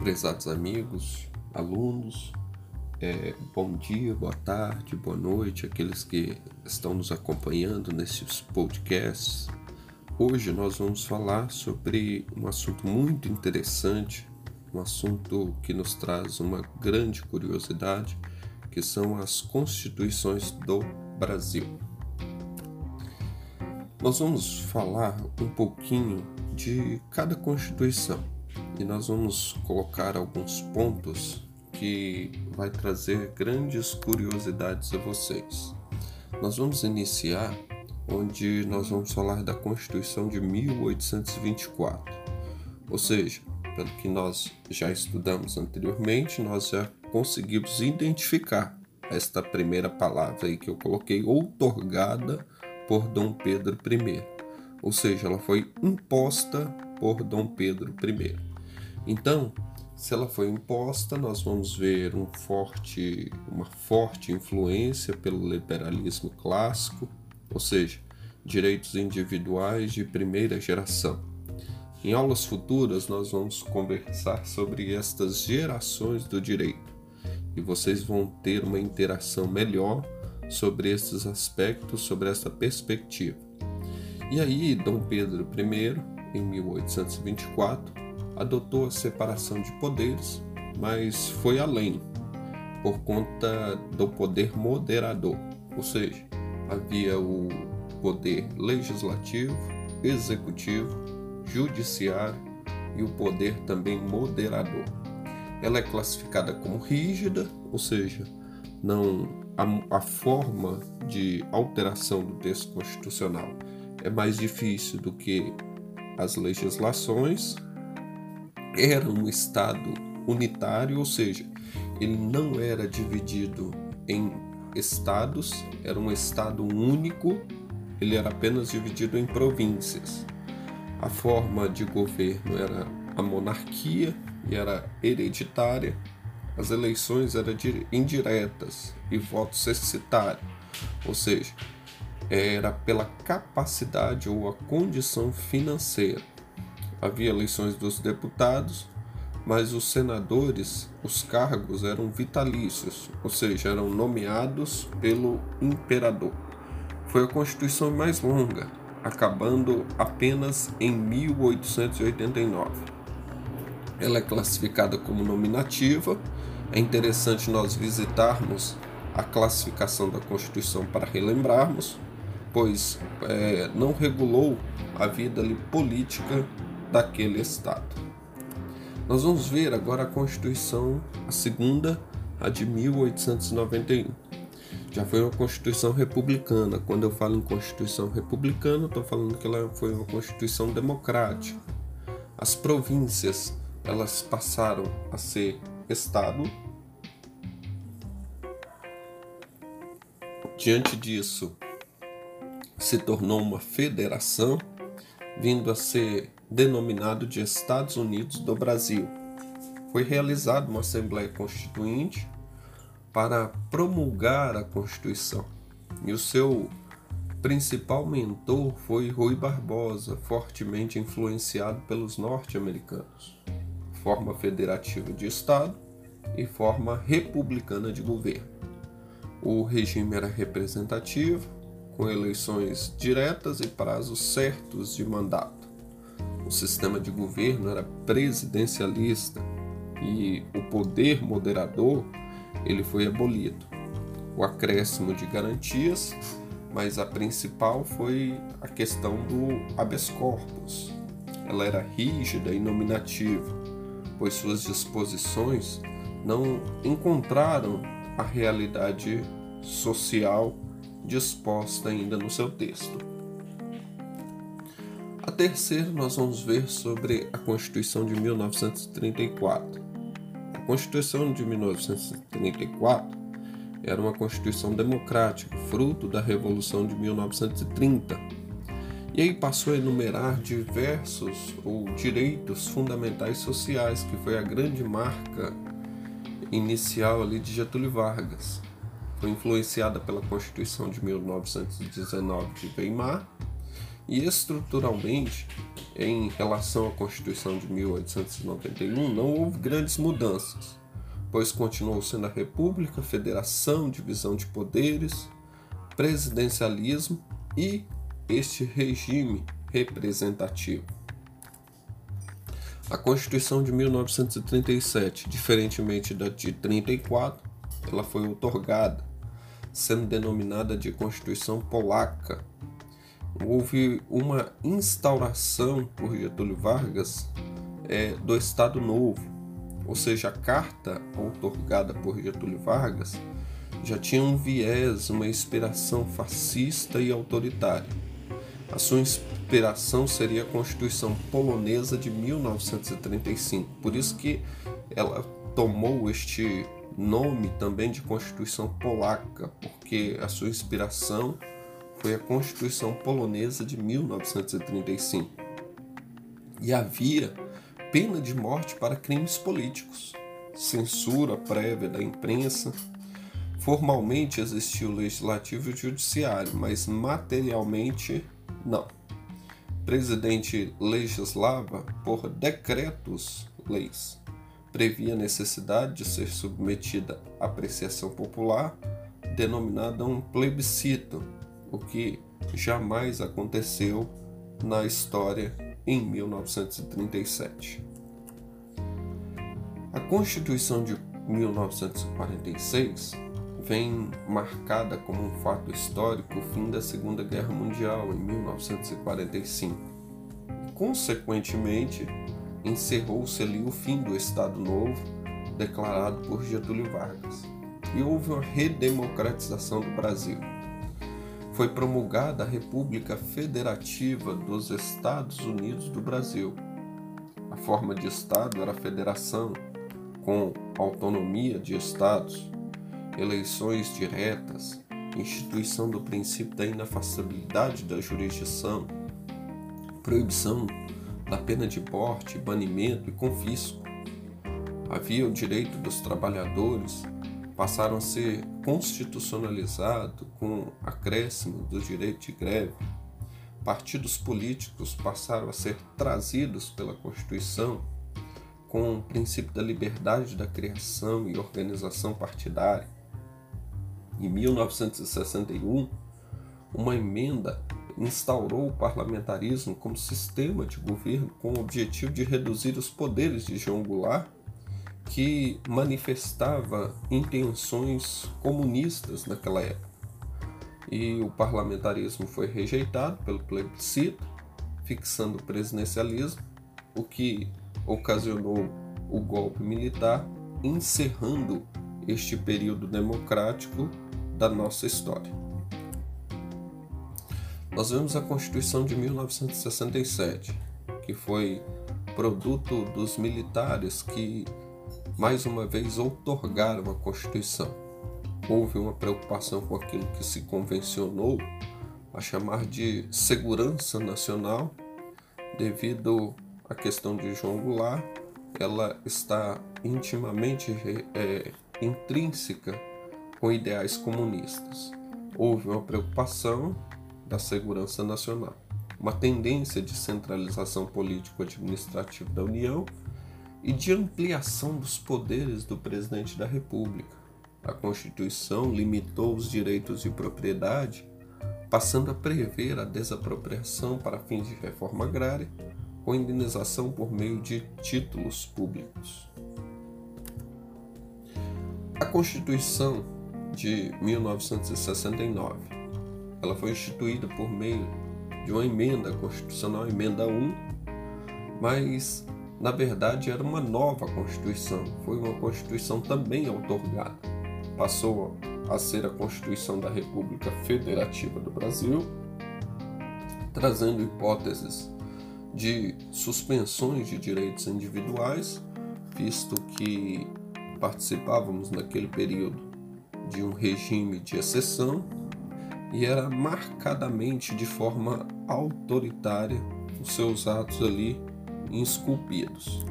Prezados amigos, alunos, é, bom dia, boa tarde, boa noite, aqueles que estão nos acompanhando nesses podcasts. Hoje nós vamos falar sobre um assunto muito interessante, um assunto que nos traz uma grande curiosidade, que são as constituições do Brasil. Nós vamos falar um pouquinho de cada constituição e nós vamos colocar alguns pontos que vai trazer grandes curiosidades a vocês. Nós vamos iniciar onde nós vamos falar da Constituição de 1824. Ou seja, pelo que nós já estudamos anteriormente, nós já conseguimos identificar esta primeira palavra aí que eu coloquei, outorgada por Dom Pedro I. Ou seja, ela foi imposta por Dom Pedro I. Então, se ela foi imposta, nós vamos ver um forte, uma forte influência pelo liberalismo clássico, ou seja, direitos individuais de primeira geração. Em aulas futuras, nós vamos conversar sobre estas gerações do direito e vocês vão ter uma interação melhor sobre esses aspectos, sobre essa perspectiva. E aí, Dom Pedro I, em 1824, adotou a separação de poderes, mas foi além, por conta do poder moderador, ou seja, havia o poder legislativo, executivo, judiciário e o poder também moderador. Ela é classificada como rígida, ou seja, não a, a forma de alteração do texto constitucional é mais difícil do que as legislações era um Estado unitário, ou seja, ele não era dividido em estados, era um Estado único, ele era apenas dividido em províncias. A forma de governo era a monarquia e era hereditária, as eleições eram indiretas e voto censitário, ou seja, era pela capacidade ou a condição financeira havia eleições dos deputados, mas os senadores, os cargos eram vitalícios, ou seja, eram nomeados pelo imperador. Foi a constituição mais longa, acabando apenas em 1889. Ela é classificada como nominativa. É interessante nós visitarmos a classificação da Constituição para relembrarmos, pois é, não regulou a vida ali, política daquele Estado. Nós vamos ver agora a Constituição, a segunda, a de 1891. Já foi uma Constituição republicana. Quando eu falo em Constituição republicana, estou falando que ela foi uma Constituição democrática. As províncias elas passaram a ser Estado. Diante disso, se tornou uma federação, vindo a ser denominado de Estados Unidos do Brasil. Foi realizada uma Assembleia Constituinte para promulgar a Constituição e o seu principal mentor foi Rui Barbosa, fortemente influenciado pelos norte-americanos. Forma federativa de Estado e forma republicana de governo. O regime era representativo, com eleições diretas e prazos certos de mandato o sistema de governo era presidencialista e o poder moderador ele foi abolido. O acréscimo de garantias, mas a principal foi a questão do habeas corpus. Ela era rígida e nominativa, pois suas disposições não encontraram a realidade social disposta ainda no seu texto. A terceira, nós vamos ver sobre a Constituição de 1934. A Constituição de 1934 era uma Constituição democrática, fruto da Revolução de 1930. E aí passou a enumerar diversos ou direitos fundamentais sociais, que foi a grande marca inicial ali de Getúlio Vargas. Foi influenciada pela Constituição de 1919 de Weimar e estruturalmente em relação à Constituição de 1891, não houve grandes mudanças, pois continuou sendo a República, Federação, divisão de poderes, presidencialismo e este regime representativo. A Constituição de 1937, diferentemente da de 34, ela foi otorgada, sendo denominada de Constituição Polaca. Houve uma instauração por Getúlio Vargas é, do Estado Novo, ou seja, a carta otorgada por Getúlio Vargas já tinha um viés, uma inspiração fascista e autoritária. A sua inspiração seria a Constituição polonesa de 1935. Por isso que ela tomou este nome também de Constituição polaca, porque a sua inspiração foi a Constituição polonesa de 1935. E havia pena de morte para crimes políticos, censura prévia da imprensa. Formalmente existia o legislativo e o judiciário, mas materialmente não. O presidente legislava por decretos leis previa a necessidade de ser submetida à apreciação popular, denominada um plebiscito, o que jamais aconteceu na história em 1937. A Constituição de 1946 vem marcada como um fato histórico o fim da Segunda Guerra Mundial em 1945. Consequentemente, encerrou-se ali o fim do Estado Novo, declarado por Getúlio Vargas, e houve uma redemocratização do Brasil. Foi promulgada a República Federativa dos Estados Unidos do Brasil. A forma de Estado era a federação, com autonomia de Estados, eleições diretas, instituição do princípio da inafastabilidade da jurisdição, proibição da pena de porte, banimento e confisco. Havia o direito dos trabalhadores, passaram a ser constitucionalizados com acréscimo do direito de greve. Partidos políticos passaram a ser trazidos pela Constituição com o princípio da liberdade da criação e organização partidária. Em 1961, uma emenda instaurou o parlamentarismo como sistema de governo com o objetivo de reduzir os poderes de João Goulart, que manifestava intenções comunistas naquela época. E o parlamentarismo foi rejeitado pelo plebiscito, fixando o presidencialismo, o que ocasionou o golpe militar, encerrando este período democrático da nossa história. Nós vemos a Constituição de 1967, que foi produto dos militares que, mais uma vez, outorgaram a Constituição. Houve uma preocupação com aquilo que se convencionou a chamar de segurança nacional, devido à questão de João Goulart, ela está intimamente é, intrínseca com ideais comunistas. Houve uma preocupação da segurança nacional, uma tendência de centralização político-administrativa da União e de ampliação dos poderes do presidente da República. A Constituição limitou os direitos de propriedade, passando a prever a desapropriação para fins de reforma agrária, com indenização por meio de títulos públicos. A Constituição de 1969 ela foi instituída por meio de uma emenda constitucional, emenda 1, mas na verdade era uma nova Constituição, foi uma Constituição também outorgada. Passou a ser a Constituição da República Federativa do Brasil, trazendo hipóteses de suspensões de direitos individuais, visto que participávamos naquele período de um regime de exceção e era marcadamente de forma autoritária os seus atos ali esculpidos.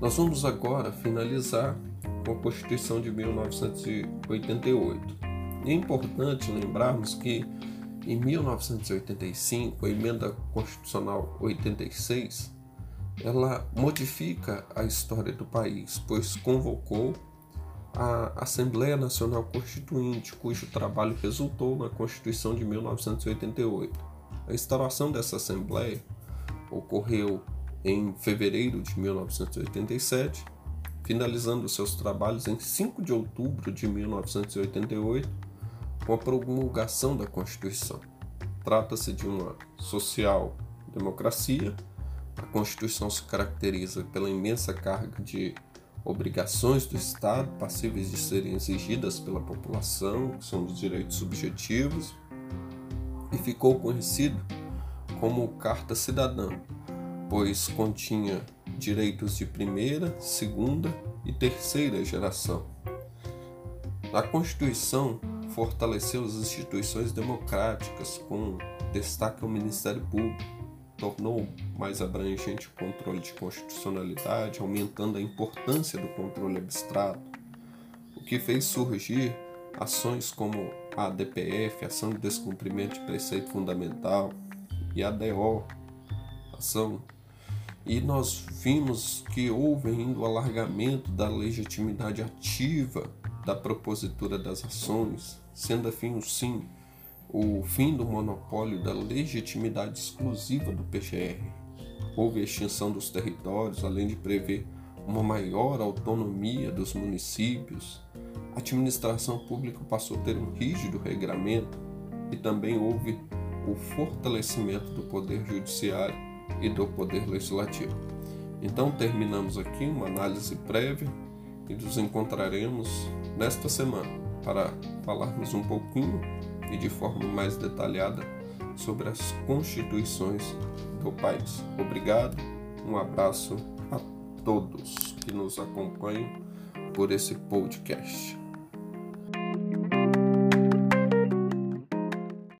Nós vamos agora finalizar com a Constituição de 1988. É importante lembrarmos que Em 1985, a emenda constitucional 86, ela modifica a história do país, pois convocou a Assembleia Nacional Constituinte, cujo trabalho resultou na Constituição de 1988. A instalação dessa Assembleia ocorreu em fevereiro de 1987, finalizando seus trabalhos em 5 de outubro de 1988, com a promulgação da Constituição. Trata-se de uma social-democracia. A Constituição se caracteriza pela imensa carga de obrigações do Estado passíveis de serem exigidas pela população, que são os direitos subjetivos, e ficou conhecido como Carta Cidadã, pois continha direitos de primeira, segunda e terceira geração. A Constituição fortaleceu as instituições democráticas, com destaque ao Ministério Público, tornou mais abrangente o controle de constitucionalidade, aumentando a importância do controle abstrato, o que fez surgir ações como a ADPF, Ação de Descumprimento de Preceito Fundamental, e a DO, Ação e nós vimos que houve ainda o alargamento da legitimidade ativa da propositura das ações, sendo afim, sim, o fim do monopólio da legitimidade exclusiva do PGR. Houve a extinção dos territórios, além de prever uma maior autonomia dos municípios. A administração pública passou a ter um rígido regramento e também houve o fortalecimento do poder judiciário e do Poder Legislativo. Então terminamos aqui uma análise prévia e nos encontraremos nesta semana para falarmos um pouquinho e de forma mais detalhada sobre as constituições do país. Obrigado, um abraço a todos que nos acompanham por esse podcast.